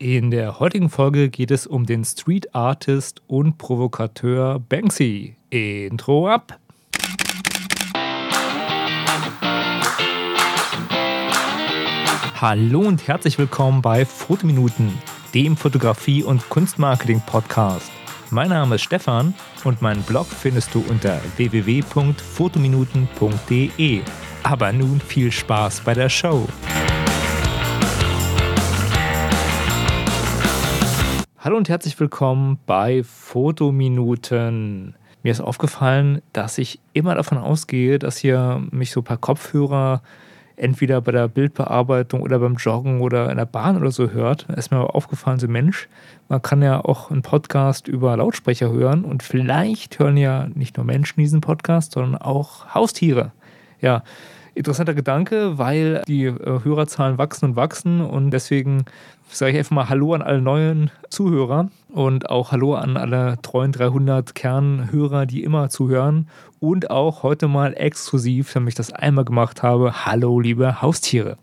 In der heutigen Folge geht es um den Street Artist und Provokateur Banksy. Intro ab! Hallo und herzlich willkommen bei Fotominuten, dem Fotografie- und Kunstmarketing-Podcast. Mein Name ist Stefan und meinen Blog findest du unter www.fotominuten.de. Aber nun viel Spaß bei der Show. Hallo und herzlich willkommen bei Fotominuten. Mir ist aufgefallen, dass ich immer davon ausgehe, dass ihr mich so per Kopfhörer entweder bei der Bildbearbeitung oder beim Joggen oder in der Bahn oder so hört. Da ist mir aber aufgefallen, so Mensch, man kann ja auch einen Podcast über Lautsprecher hören und vielleicht hören ja nicht nur Menschen diesen Podcast, sondern auch Haustiere. Ja, interessanter Gedanke, weil die äh, Hörerzahlen wachsen und wachsen und deswegen sage ich einfach mal Hallo an alle neuen Zuhörer und auch Hallo an alle treuen 300 Kernhörer, die immer zuhören und auch heute mal exklusiv, damit ich das einmal gemacht habe, Hallo liebe Haustiere.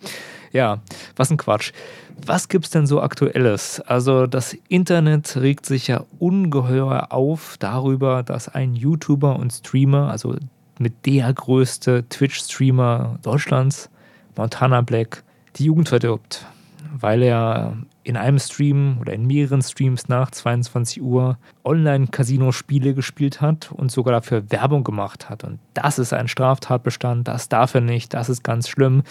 Ja, was ein Quatsch. Was gibt's denn so aktuelles? Also das Internet regt sich ja ungeheuer auf darüber, dass ein YouTuber und Streamer, also mit der größte Twitch-Streamer Deutschlands, Montana Black, die Jugend verdirbt, weil er in einem Stream oder in mehreren Streams nach 22 Uhr Online-Casino-Spiele gespielt hat und sogar dafür Werbung gemacht hat. Und das ist ein Straftatbestand, das darf er nicht, das ist ganz schlimm.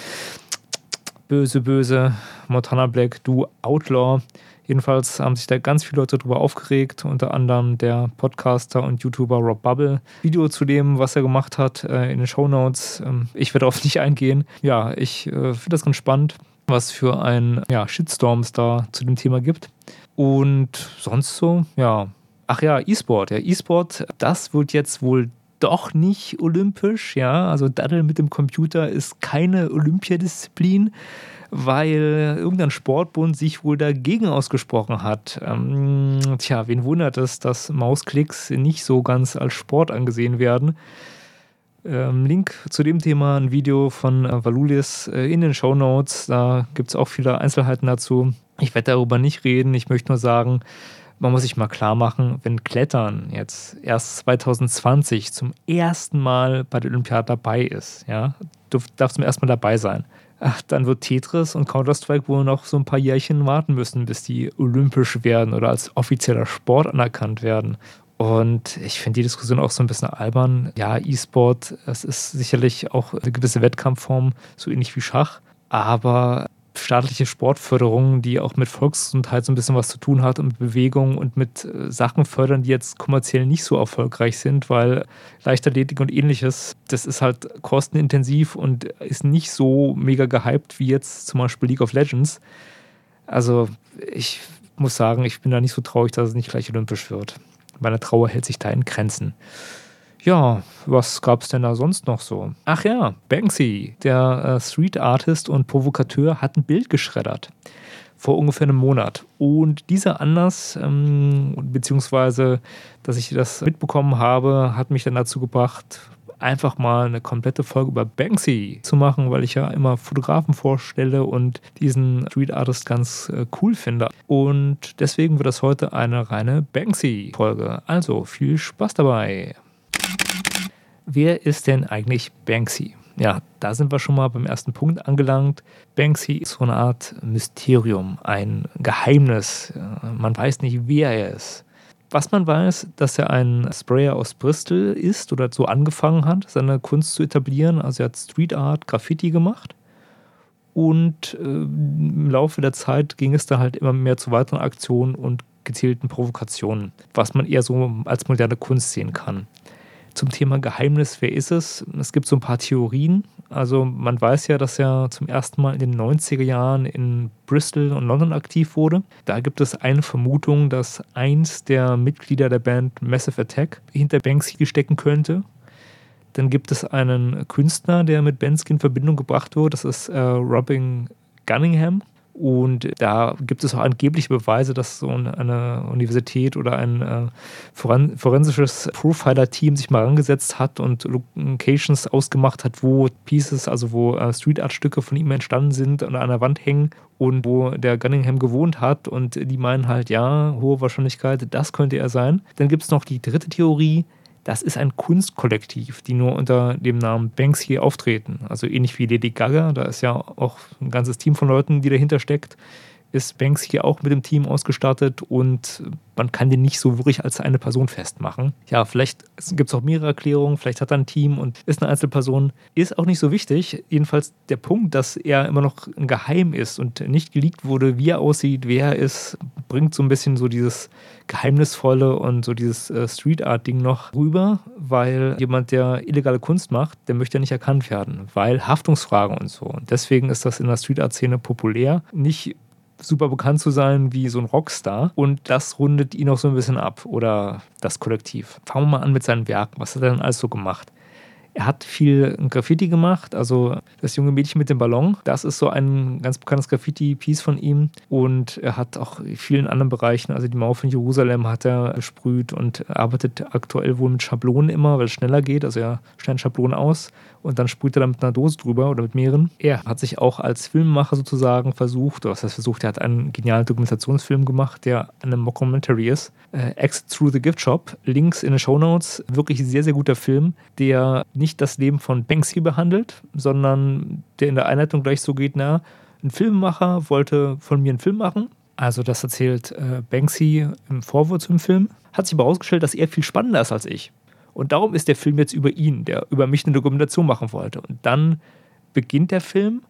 Böse, böse, Montana Black, du Outlaw. Jedenfalls haben sich da ganz viele Leute darüber aufgeregt, unter anderem der Podcaster und YouTuber Rob Bubble. Video zu dem, was er gemacht hat, äh, in den Show Notes. Ähm, ich werde darauf nicht eingehen. Ja, ich äh, finde das ganz spannend, was für ein ja, Shitstorm es da zu dem Thema gibt. Und sonst so, ja. Ach ja, E-Sport. Ja, E-Sport, das wird jetzt wohl doch nicht olympisch. Ja, also Daddel mit dem Computer ist keine Olympiadisziplin weil irgendein Sportbund sich wohl dagegen ausgesprochen hat. Ähm, tja, wen wundert es, dass Mausklicks nicht so ganz als Sport angesehen werden? Ähm, Link zu dem Thema, ein Video von äh, Valulis äh, in den Show Notes. Da gibt es auch viele Einzelheiten dazu. Ich werde darüber nicht reden. Ich möchte nur sagen, man muss sich mal klar machen, wenn Klettern jetzt erst 2020 zum ersten Mal bei der Olympiade dabei ist, ja, du darfst zum ersten Mal dabei sein ach, dann wird Tetris und Counter-Strike wohl noch so ein paar Jährchen warten müssen, bis die olympisch werden oder als offizieller Sport anerkannt werden. Und ich finde die Diskussion auch so ein bisschen albern. Ja, E-Sport, es ist sicherlich auch eine gewisse Wettkampfform, so ähnlich wie Schach. Aber staatliche Sportförderung, die auch mit Volksgesundheit so ein bisschen was zu tun hat und mit Bewegung und mit äh, Sachen fördern, die jetzt kommerziell nicht so erfolgreich sind, weil Leichtathletik und ähnliches, das ist halt kostenintensiv und ist nicht so mega gehypt wie jetzt zum Beispiel League of Legends. Also ich muss sagen, ich bin da nicht so traurig, dass es nicht gleich olympisch wird. Meine Trauer hält sich da in Grenzen. Ja, was gab es denn da sonst noch so? Ach ja, Banksy, der äh, Street Artist und Provokateur, hat ein Bild geschreddert. Vor ungefähr einem Monat. Und dieser Anlass, ähm, beziehungsweise, dass ich das mitbekommen habe, hat mich dann dazu gebracht, einfach mal eine komplette Folge über Banksy zu machen, weil ich ja immer Fotografen vorstelle und diesen Street Artist ganz äh, cool finde. Und deswegen wird das heute eine reine Banksy-Folge. Also viel Spaß dabei. Wer ist denn eigentlich Banksy? Ja, da sind wir schon mal beim ersten Punkt angelangt. Banksy ist so eine Art Mysterium, ein Geheimnis. Man weiß nicht, wer er ist. Was man weiß, dass er ein Sprayer aus Bristol ist oder so angefangen hat, seine Kunst zu etablieren. Also er hat Street Art, Graffiti gemacht. Und äh, im Laufe der Zeit ging es dann halt immer mehr zu weiteren Aktionen und gezielten Provokationen, was man eher so als moderne Kunst sehen kann zum Thema Geheimnis, wer ist es? Es gibt so ein paar Theorien. Also man weiß ja, dass er zum ersten Mal in den 90er Jahren in Bristol und London aktiv wurde. Da gibt es eine Vermutung, dass eins der Mitglieder der Band Massive Attack hinter Banksy stecken könnte. Dann gibt es einen Künstler, der mit Banksy in Verbindung gebracht wird. Das ist äh, Robin Gunningham. Und da gibt es auch angebliche Beweise, dass so eine Universität oder ein äh, forensisches Profiler-Team sich mal angesetzt hat und Locations ausgemacht hat, wo Pieces, also wo äh, Street Art-Stücke von ihm entstanden sind und an der Wand hängen und wo der Gunningham gewohnt hat. Und die meinen halt, ja, hohe Wahrscheinlichkeit, das könnte er sein. Dann gibt es noch die dritte Theorie, das ist ein Kunstkollektiv, die nur unter dem Namen Banksy auftreten. Also ähnlich wie Lady Gaga, da ist ja auch ein ganzes Team von Leuten, die dahinter steckt ist Banks hier auch mit dem Team ausgestattet und man kann den nicht so wirklich als eine Person festmachen. Ja, vielleicht gibt es auch mehrere Erklärungen, vielleicht hat er ein Team und ist eine Einzelperson. Ist auch nicht so wichtig. Jedenfalls der Punkt, dass er immer noch ein Geheim ist und nicht geleakt wurde, wie er aussieht, wer er ist, bringt so ein bisschen so dieses Geheimnisvolle und so dieses äh, Street Art-Ding noch rüber, weil jemand, der illegale Kunst macht, der möchte ja nicht erkannt werden, weil Haftungsfragen und so. Und deswegen ist das in der Street Art-Szene populär. Nicht super bekannt zu sein wie so ein Rockstar. Und das rundet ihn auch so ein bisschen ab oder das Kollektiv. Fangen wir mal an mit seinen Werken. Was hat er denn alles so gemacht? Er hat viel Graffiti gemacht, also das junge Mädchen mit dem Ballon, das ist so ein ganz bekanntes Graffiti-Piece von ihm. Und er hat auch in vielen anderen Bereichen, also die Mauer von Jerusalem hat er gesprüht und arbeitet aktuell wohl mit Schablonen immer, weil es schneller geht. Also er stellt Schablonen aus und dann sprüht er dann mit einer Dose drüber oder mit mehreren. Er hat sich auch als Filmemacher sozusagen versucht, oder was heißt versucht, er hat einen genialen Dokumentationsfilm gemacht, der eine Mockumentary ist. Äh, Exit Through the Gift Shop, Links in den Show Notes. Wirklich sehr, sehr guter Film, der nicht das Leben von Banksy behandelt, sondern der in der Einleitung gleich so geht, na, ein Filmemacher wollte von mir einen Film machen. Also das erzählt äh, Banksy im Vorwort zum Film. Hat sich aber herausgestellt, dass er viel spannender ist als ich. Und darum ist der Film jetzt über ihn, der über mich eine Dokumentation machen wollte. Und dann beginnt der Film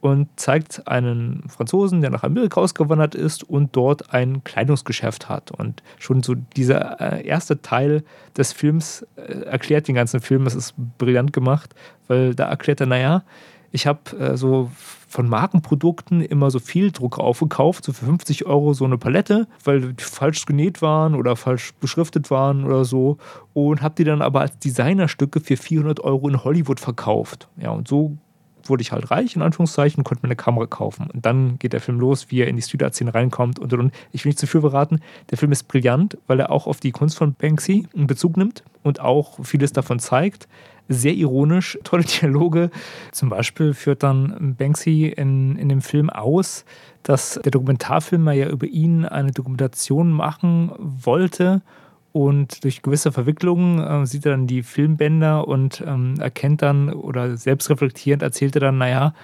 und zeigt einen Franzosen, der nach Amerika ausgewandert ist und dort ein Kleidungsgeschäft hat. Und schon so dieser äh, erste Teil des Films äh, erklärt den ganzen Film. Es ist brillant gemacht, weil da erklärt er, naja, ich habe äh, so von Markenprodukten immer so viel Druck aufgekauft, so für 50 Euro so eine Palette, weil die falsch genäht waren oder falsch beschriftet waren oder so. Und habe die dann aber als Designerstücke für 400 Euro in Hollywood verkauft. Ja, und so wurde ich halt reich, in Anführungszeichen, konnte mir eine Kamera kaufen. Und dann geht der Film los, wie er in die Street-Art-Szene reinkommt und, und, und. Ich will nicht zu viel verraten. Der Film ist brillant, weil er auch auf die Kunst von Banksy in Bezug nimmt und auch vieles davon zeigt sehr ironisch, tolle Dialoge. Zum Beispiel führt dann Banksy in, in dem Film aus, dass der Dokumentarfilmer ja über ihn eine Dokumentation machen wollte. Und durch gewisse Verwicklungen äh, sieht er dann die Filmbänder und ähm, erkennt dann oder selbstreflektierend erzählt er dann, naja,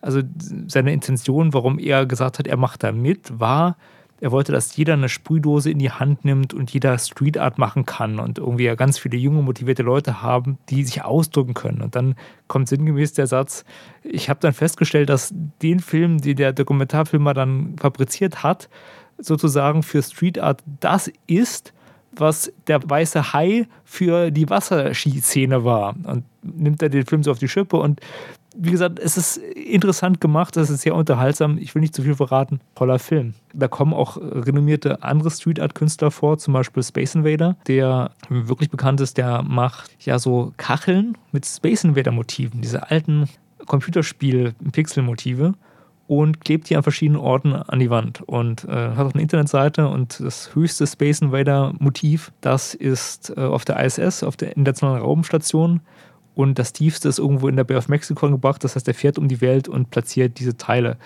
also seine Intention, warum er gesagt hat, er macht da mit, war, er wollte, dass jeder eine Sprühdose in die Hand nimmt und jeder Street Art machen kann und irgendwie ja ganz viele junge, motivierte Leute haben, die sich ausdrücken können. Und dann kommt sinngemäß der Satz, ich habe dann festgestellt, dass den Film, den der Dokumentarfilmer dann fabriziert hat, sozusagen für Street Art das ist, was der weiße Hai für die Wasserskiszene war. Und nimmt er den Film so auf die Schippe und wie gesagt, es ist interessant gemacht, es ist sehr unterhaltsam. Ich will nicht zu viel verraten. Toller Film. Da kommen auch renommierte andere Street Art Künstler vor, zum Beispiel Space Invader, der wirklich bekannt ist. Der macht ja so Kacheln mit Space Invader Motiven, diese alten Computerspiel-Pixel-Motive und klebt die an verschiedenen Orten an die Wand und äh, hat auch eine Internetseite und das höchste Space Invader Motiv, das ist äh, auf der ISS, auf der Internationalen Raumstation und das tiefste ist irgendwo in der Bay of Mexico gebracht. Das heißt, er fährt um die Welt und platziert diese Teile.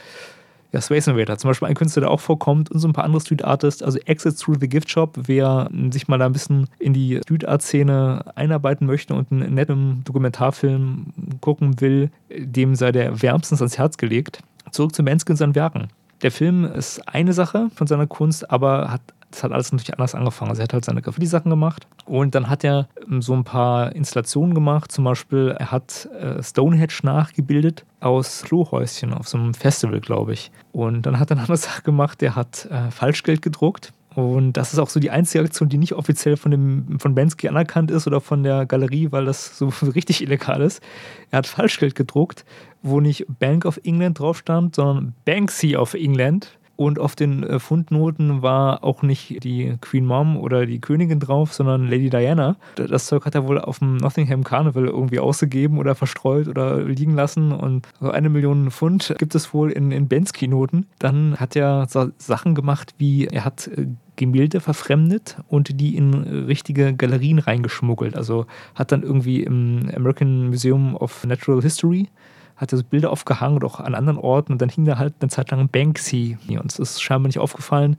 Ja, Space Invader, zum Beispiel ein Künstler, der auch vorkommt und so ein paar andere Street Artists, also Exit Through the Gift Shop, wer sich mal da ein bisschen in die Street Art Szene einarbeiten möchte und einen netten Dokumentarfilm gucken will, dem sei der wärmstens ans Herz gelegt. Zurück zu Mansky und seinen Werken. Der Film ist eine Sache von seiner Kunst, aber hat das hat alles natürlich anders angefangen. Also er hat halt seine Graffiti-Sachen gemacht und dann hat er ähm, so ein paar Installationen gemacht. Zum Beispiel, er hat äh, Stonehenge nachgebildet aus Klohäuschen auf so einem Festival, glaube ich. Und dann hat er eine andere Sache gemacht, der hat äh, Falschgeld gedruckt. Und das ist auch so die einzige Aktion, die nicht offiziell von, dem, von Bensky anerkannt ist oder von der Galerie, weil das so richtig illegal ist. Er hat Falschgeld gedruckt, wo nicht Bank of England drauf stand, sondern Banksy of England Und auf den äh, Fundnoten war auch nicht die Queen Mom oder die Königin drauf, sondern Lady Diana. Das Zeug hat er wohl auf dem Nottingham Carnival irgendwie ausgegeben oder verstreut oder liegen lassen. Und so eine Million Pfund gibt es wohl in, in Bensky-Noten. Dann hat er so Sachen gemacht, wie er hat äh, Gemälde verfremdet und die in richtige Galerien reingeschmuggelt. Also hat dann irgendwie im American Museum of Natural History hat er so Bilder aufgehangen und auch an anderen Orten und dann hing da halt eine Zeit lang Banksy. Und es ist scheinbar nicht aufgefallen.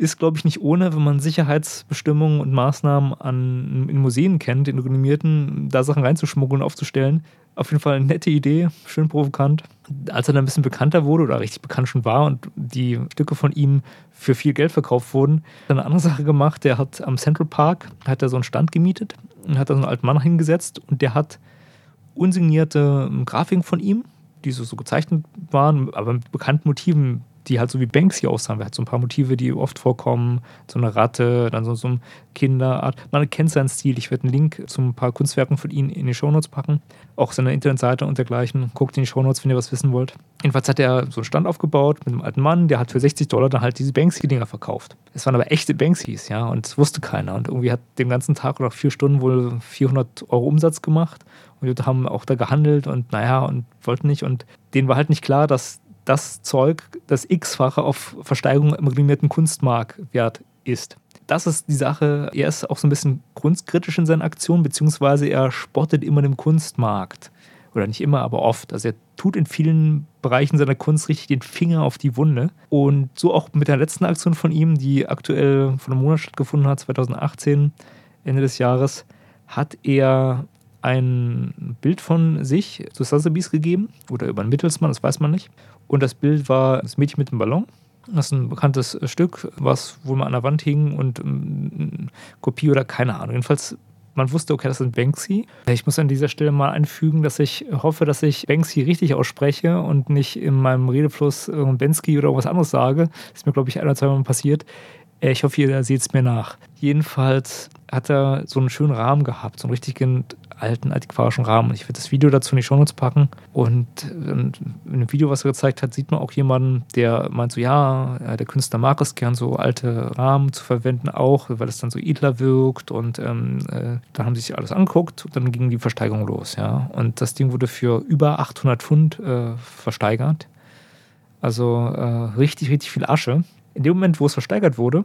Ist, glaube ich, nicht ohne, wenn man Sicherheitsbestimmungen und Maßnahmen an, in Museen kennt, in renommierten, da Sachen reinzuschmuggeln, aufzustellen. Auf jeden Fall eine nette Idee, schön provokant. Als er dann ein bisschen bekannter wurde oder richtig bekannt schon war und die Stücke von ihm für viel Geld verkauft wurden, hat er eine andere Sache gemacht. Der hat am Central Park hat er so einen Stand gemietet und hat da so einen alten Mann hingesetzt und der hat unsignierte Grafiken von ihm, die so, so gezeichnet waren, aber mit bekannten Motiven die halt so wie Banksy aussahen. Er hat so ein paar Motive, die oft vorkommen. So eine Ratte, dann so, so eine Kinderart. Man kennt seinen Stil. Ich werde einen Link zu ein paar Kunstwerken von ihm in die Shownotes packen. Auch seine Internetseite und dergleichen. Guckt in die Shownotes, wenn ihr was wissen wollt. Jedenfalls hat er so einen Stand aufgebaut mit einem alten Mann, der hat für 60 Dollar dann halt diese Banksy-Dinger verkauft. Es waren aber echte Banksys, ja, und das wusste keiner. Und irgendwie hat den ganzen Tag oder vier Stunden wohl 400 Euro Umsatz gemacht. Und die haben auch da gehandelt und naja, und wollten nicht. Und denen war halt nicht klar, dass das Zeug das x-fache auf Versteigerung im renommierten Kunstmarkt wert ist. Das ist die Sache. Er ist auch so ein bisschen kunstkritisch in seinen Aktionen, beziehungsweise er spottet immer dem Kunstmarkt. Oder nicht immer, aber oft. Also er tut in vielen Bereichen seiner Kunst richtig den Finger auf die Wunde. Und so auch mit der letzten Aktion von ihm, die aktuell vor einem Monat stattgefunden hat, 2018, Ende des Jahres, hat er ein Bild von sich zu Sotheby's gegeben oder über einen Mittelsmann, das weiß man nicht. Und das Bild war das Mädchen mit dem Ballon. Das ist ein bekanntes Stück, was wohl mal an der Wand hing und ähm, Kopie oder keine Ahnung. Jedenfalls, man wusste, okay, das ist Banksy. Ich muss an dieser Stelle mal einfügen, dass ich hoffe, dass ich Banksy richtig ausspreche und nicht in meinem Redefluss Bensky oder irgendwas anderes sage. Das ist mir, glaube ich, ein oder zwei Mal passiert. Äh, ich hoffe, ihr seht es mir nach. Jedenfalls hat er so einen schönen Rahmen gehabt, so einen richtigen alten antiquarischen Rahmen. Ich werde das Video dazu in die Shownotes packen. Und in dem Video, was er gezeigt hat, sieht man auch jemanden, der meint so, ja, der Künstler mag es gern, so alte Rahmen zu verwenden auch, weil es dann so edler wirkt. Und ähm, äh, dann haben sie sich alles angeguckt und dann ging die Versteigerung los. Ja. Und das Ding wurde für über 800 Pfund äh, versteigert. Also äh, richtig, richtig viel Asche. In dem Moment, wo es versteigert wurde,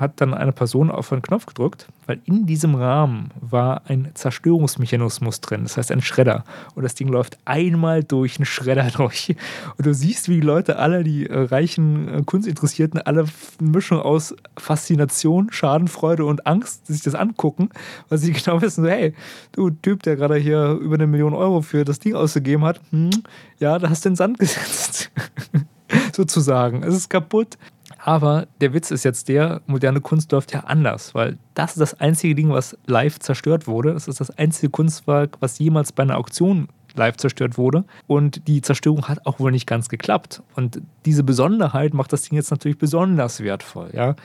hat dann eine Person auf einen Knopf gedrückt, weil in diesem Rahmen war ein Zerstörungsmechanismus drin, das heißt ein Schredder. Und das Ding läuft einmal durch einen Schredder durch. Und du siehst, wie die Leute, alle die äh, reichen äh, Kunstinteressierten, alle Mischung aus Faszination, Schadenfreude und Angst sich das angucken, weil sie genau wissen, so, hey, du Typ, der gerade hier über eine Million Euro für das Ding ausgegeben hat, hm, ja, da hast du den Sand gesetzt. Sozusagen. Es ist kaputt. Aber der Witz ist jetzt der, moderne Kunst läuft ja anders, weil das ist das einzige Ding, was live zerstört wurde. Das ist das einzige Kunstwerk, was jemals bei einer Auktion live zerstört wurde. Und die Zerstörung hat auch wohl nicht ganz geklappt. Und diese Besonderheit macht das Ding jetzt natürlich besonders wertvoll, ja.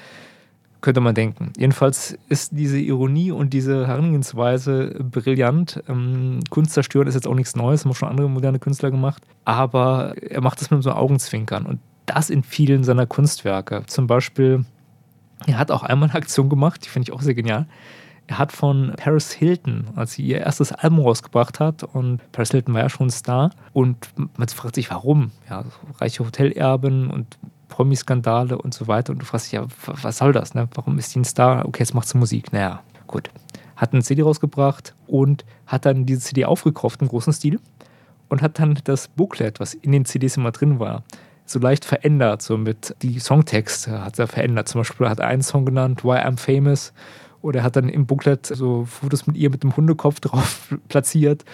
Könnte man denken. Jedenfalls ist diese Ironie und diese Herangehensweise brillant. Ähm, Kunst zerstören ist jetzt auch nichts Neues, haben schon andere moderne Künstler gemacht. Aber er macht das mit so Augenzwinkern. Und das in vielen seiner Kunstwerke. Zum Beispiel, er hat auch einmal eine Aktion gemacht, die finde ich auch sehr genial. Er hat von Paris Hilton, als sie ihr erstes Album rausgebracht hat, und Paris Hilton war ja schon ein Star, und man fragt sich, warum? Ja, reiche Hotelerben und Promi-Skandale und so weiter. Und du fragst dich, ja, was soll das? Ne? Warum ist die ein Star? Okay, jetzt macht sie Musik. Naja, gut. Hat eine CD rausgebracht und hat dann diese CD aufgekauft im großen Stil und hat dann das Booklet, was in den CDs immer drin war, so leicht verändert, so mit die Songtexte hat er verändert. Zum Beispiel hat er einen Song genannt, Why I'm Famous, oder er hat dann im Booklet so Fotos mit ihr mit dem Hundekopf drauf platziert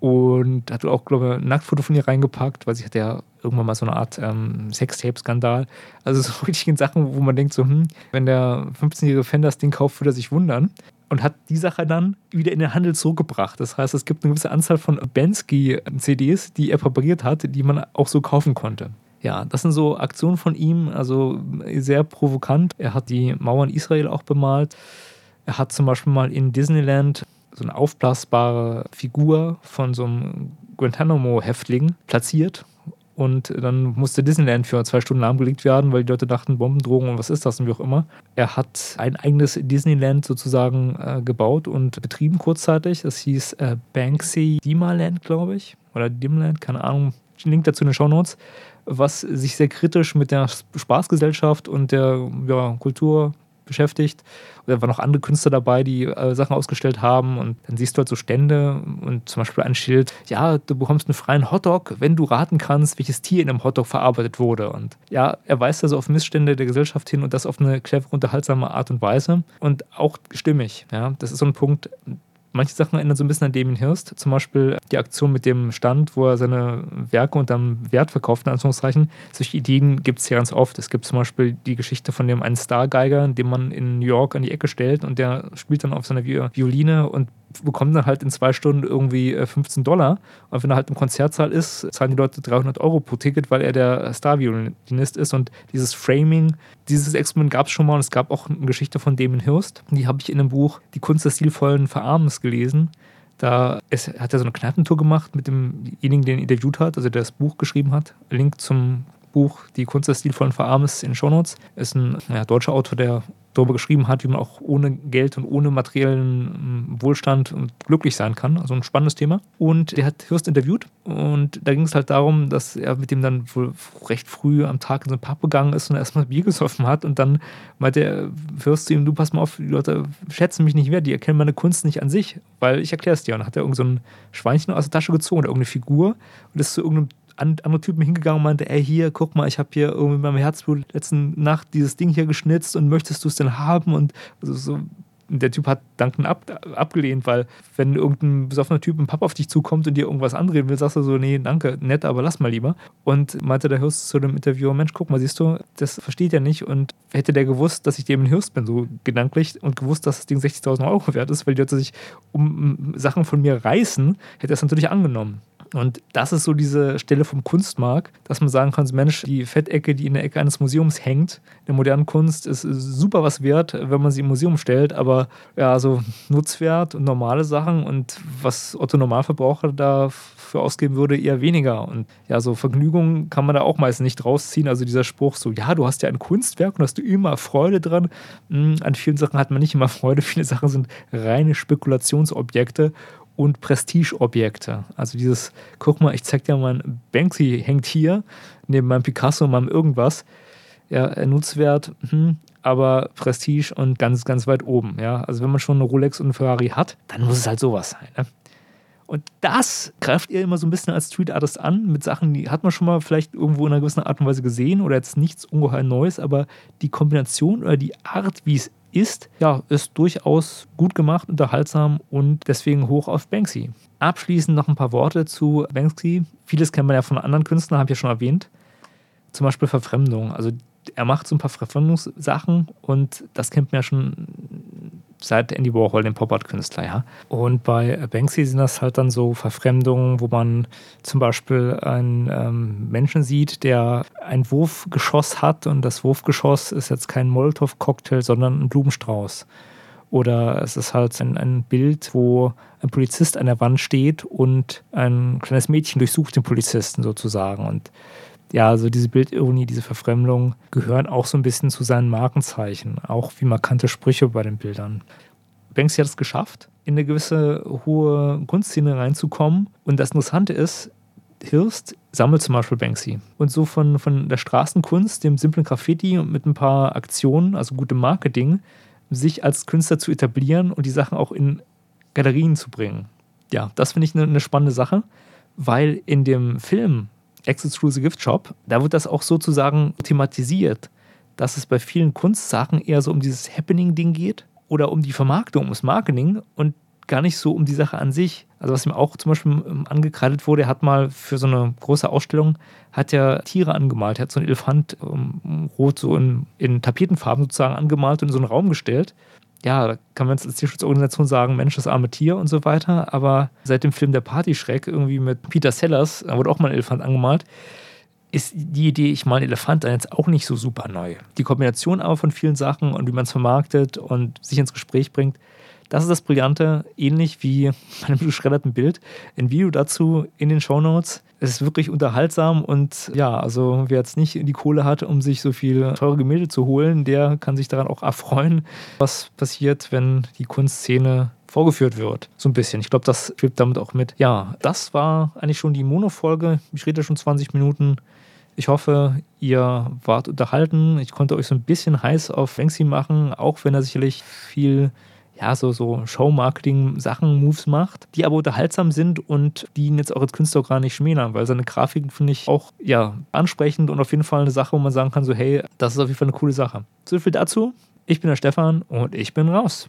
und hat auch, glaube ich, ein Nacktfoto von ihr reingepackt, weil sie hat ja irgendwann mal so eine Art ähm, Sextape-Skandal. Also so richtigen Sachen, wo man denkt, so, hm, wenn der 15-jährige Fan das Ding kauft, würde er sich wundern. Und hat die Sache dann wieder in den Handel zurückgebracht. Das heißt, es gibt eine gewisse Anzahl von Bensky-CDs, die er präpariert hat, die man auch so kaufen konnte ja, das sind so Aktionen von ihm, also sehr provokant. Er hat die Mauern Israel auch bemalt. Er hat zum Beispiel mal in Disneyland so eine aufblasbare Figur von so einem Guantanamo-Häftling platziert und dann musste Disneyland für zwei Stunden lahmgelegt werden, weil die Leute dachten, Bombendrohung und was ist das und wie auch immer. Er hat ein eigenes Disneyland sozusagen äh, gebaut und betrieben kurzzeitig. Das hieß äh, Banksy Dimaland, glaube ich. Oder Dimland, keine Ahnung. Link dazu in den Show Notes was sich sehr kritisch mit der Spaßgesellschaft und der ja, Kultur beschäftigt. Und da waren noch andere Künstler dabei, die äh, Sachen ausgestellt haben. Und dann siehst du halt so Stände und zum Beispiel ein Schild, ja, du bekommst einen freien Hotdog, wenn du raten kannst, welches Tier in einem Hotdog verarbeitet wurde. Und ja, er weist also auf Missstände der Gesellschaft hin und das auf eine clevere, unterhaltsame Art und Weise. Und auch stimmig. Ja, das ist so ein Punkt, Manche Sachen erinnern so ein bisschen an Damien Hirst. Zum Beispiel die Aktion mit dem Stand, wo er seine Werke unterm Wert verkauft, in Anführungszeichen. Solche Ideen gibt es hier ganz oft. Es gibt zum Beispiel die Geschichte von dem einen Stargeiger, den man in New York an die Ecke stellt und der spielt dann auf seiner Violine und bekommt dann halt in zwei Stunden irgendwie 15 äh, Dollar. Und wenn er halt im Konzertsaal ist, zahlen die Leute 300 Euro pro Ticket, weil er der Star-Violinist ist. Und dieses Framing, dieses Experiment gab es schon mal und es gab auch eine Geschichte von Damon Hirst. Die habe ich in einem Buch Die Kunst des stilvollen Verarmens gelesen. Da ist, hat er so eine Kneipentour gemacht mit demjenigen, den er interviewt hat, also der das Buch geschrieben hat. Link zum Buch Die Kunst des stilvollen Verarmens in Shownotes. Ist ein ja, deutscher Autor, der darüber geschrieben hat, wie man auch ohne Geld und ohne materiellen ähm, Wohlstand glücklich sein kann. Also ein spannendes Thema. Und der hat Hirst interviewt und da ging es halt darum, dass er mit dem dann wohl recht früh am Tag in so ein Pub gegangen ist und erstmal Bier gesoffen hat und dann meinte er Hirst zu ihm, du pass mal auf, die Leute schätzen mich nicht mehr, die erkennen meine Kunst nicht an sich, weil ich erkläre es dir. Und dann hat er irgend so ein Schweinchen aus der Tasche gezogen oder irgendeine Figur und ist zu irgendeinem andere Typen hingegangen und meinte, ey, hier, guck mal, ich habe hier irgendwie mit meinem Herzblut letzten Nacht dieses Ding hier geschnitzt und möchtest du es denn haben? Und also so, der Typ hat Duncan ab, abgelehnt, weil wenn irgendein besoffener Typ ein Papp auf dich zukommt und dir irgendwas andrehen will, sagst du so, nee, danke, nett, aber lass mal lieber. Und meinte der Hirst zu dem Interviewer, Mensch, guck mal, siehst du, das versteht er nicht und hätte der gewusst, dass ich dem ein Hirst bin, so gedanklich, und gewusst, dass das Ding 60.000 Euro wert ist, weil die Leute sich um Sachen von mir reißen, hätte er es natürlich angenommen. Und das ist so diese Stelle vom Kunstmarkt, dass man sagen kann, Mensch, die Fettecke, die in der Ecke eines Museums hängt, in der modernen Kunst ist super was wert, wenn man sie im Museum stellt, aber ja, so Nutzwert und normale Sachen und was Otto Normalverbraucher dafür ausgeben würde, eher weniger. Und ja, so Vergnügung kann man da auch meistens nicht rausziehen. Also dieser Spruch so, ja, du hast ja ein Kunstwerk und hast du immer Freude dran. Hm, an vielen Sachen hat man nicht immer Freude. Viele Sachen sind reine Spekulationsobjekte und Prestigeobjekte. Also dieses, guck mal, ich zeig dir mal, Banksy hängt hier, neben meinem Picasso, meinem irgendwas. Ja, Nutzwert, hm, aber Prestige und ganz, ganz weit oben. Ja, also wenn man schon eine Rolex und eine Ferrari hat, dann muss es halt sowas sein. Ne? Und das greift ihr immer so ein bisschen als Street Artist an, mit Sachen, die hat man schon mal vielleicht irgendwo in einer gewissen Art und Weise gesehen oder jetzt nichts ungeheuer Neues, aber die Kombination oder die Art, wie es ist, ja, ist durchaus gut gemacht, unterhaltsam und deswegen hoch auf Banksy. Abschließend noch ein paar Worte zu Banksy. Vieles kennt man ja von anderen Künstlern, habe ich ja schon erwähnt. Zum Beispiel Verfremdung. Also er macht so ein paar Verfremdungssachen und das kennt man ja schon seit Andy Warhol, dem Pop-Art-Künstler, ja. Und bei Banksy sind das halt dann so Verfremdungen, wo man zum Beispiel einen ähm, Menschen sieht, der ein Wurfgeschoss hat und das Wurfgeschoss ist jetzt kein Molotow-Cocktail, sondern ein Blumenstrauß. Oder es ist halt ein, ein Bild, wo ein Polizist an der Wand steht und ein kleines Mädchen durchsucht den Polizisten sozusagen. Und ja, also diese Bildironie, diese Verfremdung gehören auch so ein bisschen zu seinen Markenzeichen, auch wie markante Sprüche bei den Bildern. Banksy hat es geschafft, in eine gewisse hohe Kunstszene reinzukommen. Und das Interessante ist, Hirst sammelt zum Beispiel Banksy. Und so von, von der Straßenkunst, dem simplen Graffiti und mit ein paar Aktionen, also gutem Marketing, sich als Künstler zu etablieren und die Sachen auch in Galerien zu bringen. Ja, das finde ich eine, eine spannende Sache, weil in dem Film Exclusive Gift Shop, da wird das auch sozusagen thematisiert, dass es bei vielen Kunstsachen eher so um dieses Happening-Ding geht oder um die Vermarktung, ums Marketing und gar nicht so um die Sache an sich. Also was ihm auch zum Beispiel angekreidet wurde, er hat mal für so eine große Ausstellung, hat er Tiere angemalt. Er hat so einen Elefant um, rot so in, in Tapetenfarben sozusagen angemalt und in so einen Raum gestellt ja, da kann man als Tierschutzorganisation sagen, Mensch, das arme Tier und so weiter. Aber seit dem Film Der Partyschreck, irgendwie mit Peter Sellers, da wurde auch mal ein Elefant angemalt, ist die Idee, ich mal einen Elefant dann jetzt auch nicht so super neu. Die Kombination aber von vielen Sachen und wie man es vermarktet und sich ins Gespräch bringt, Das ist das Brillante, ähnlich wie bei einem geschredderten Bild. Ein Video dazu in den Show Notes. Es ist wirklich unterhaltsam und ja, also wer jetzt nicht die Kohle hat, um sich so viel teure Gemälde zu holen, der kann sich daran auch erfreuen, was passiert, wenn die Kunstszene vorgeführt wird. So ein bisschen. Ich glaube, das schwebt damit auch mit. Ja, das war eigentlich schon die Mono-Folge. Ich rede schon 20 Minuten. Ich hoffe, ihr wart unterhalten. Ich konnte euch so ein bisschen heiß auf Banksy machen, auch wenn er sicherlich viel ja, so, so Show-Marketing-Sachen, Moves macht, die aber unterhaltsam sind und die ihn jetzt auch als Künstler gar nicht schmälern, weil seine Grafiken finde ich auch, ja, ansprechend und auf jeden Fall eine Sache, wo man sagen kann, so, hey, das ist auf jeden Fall eine coole Sache. So viel dazu. Ich bin der Stefan und ich bin raus.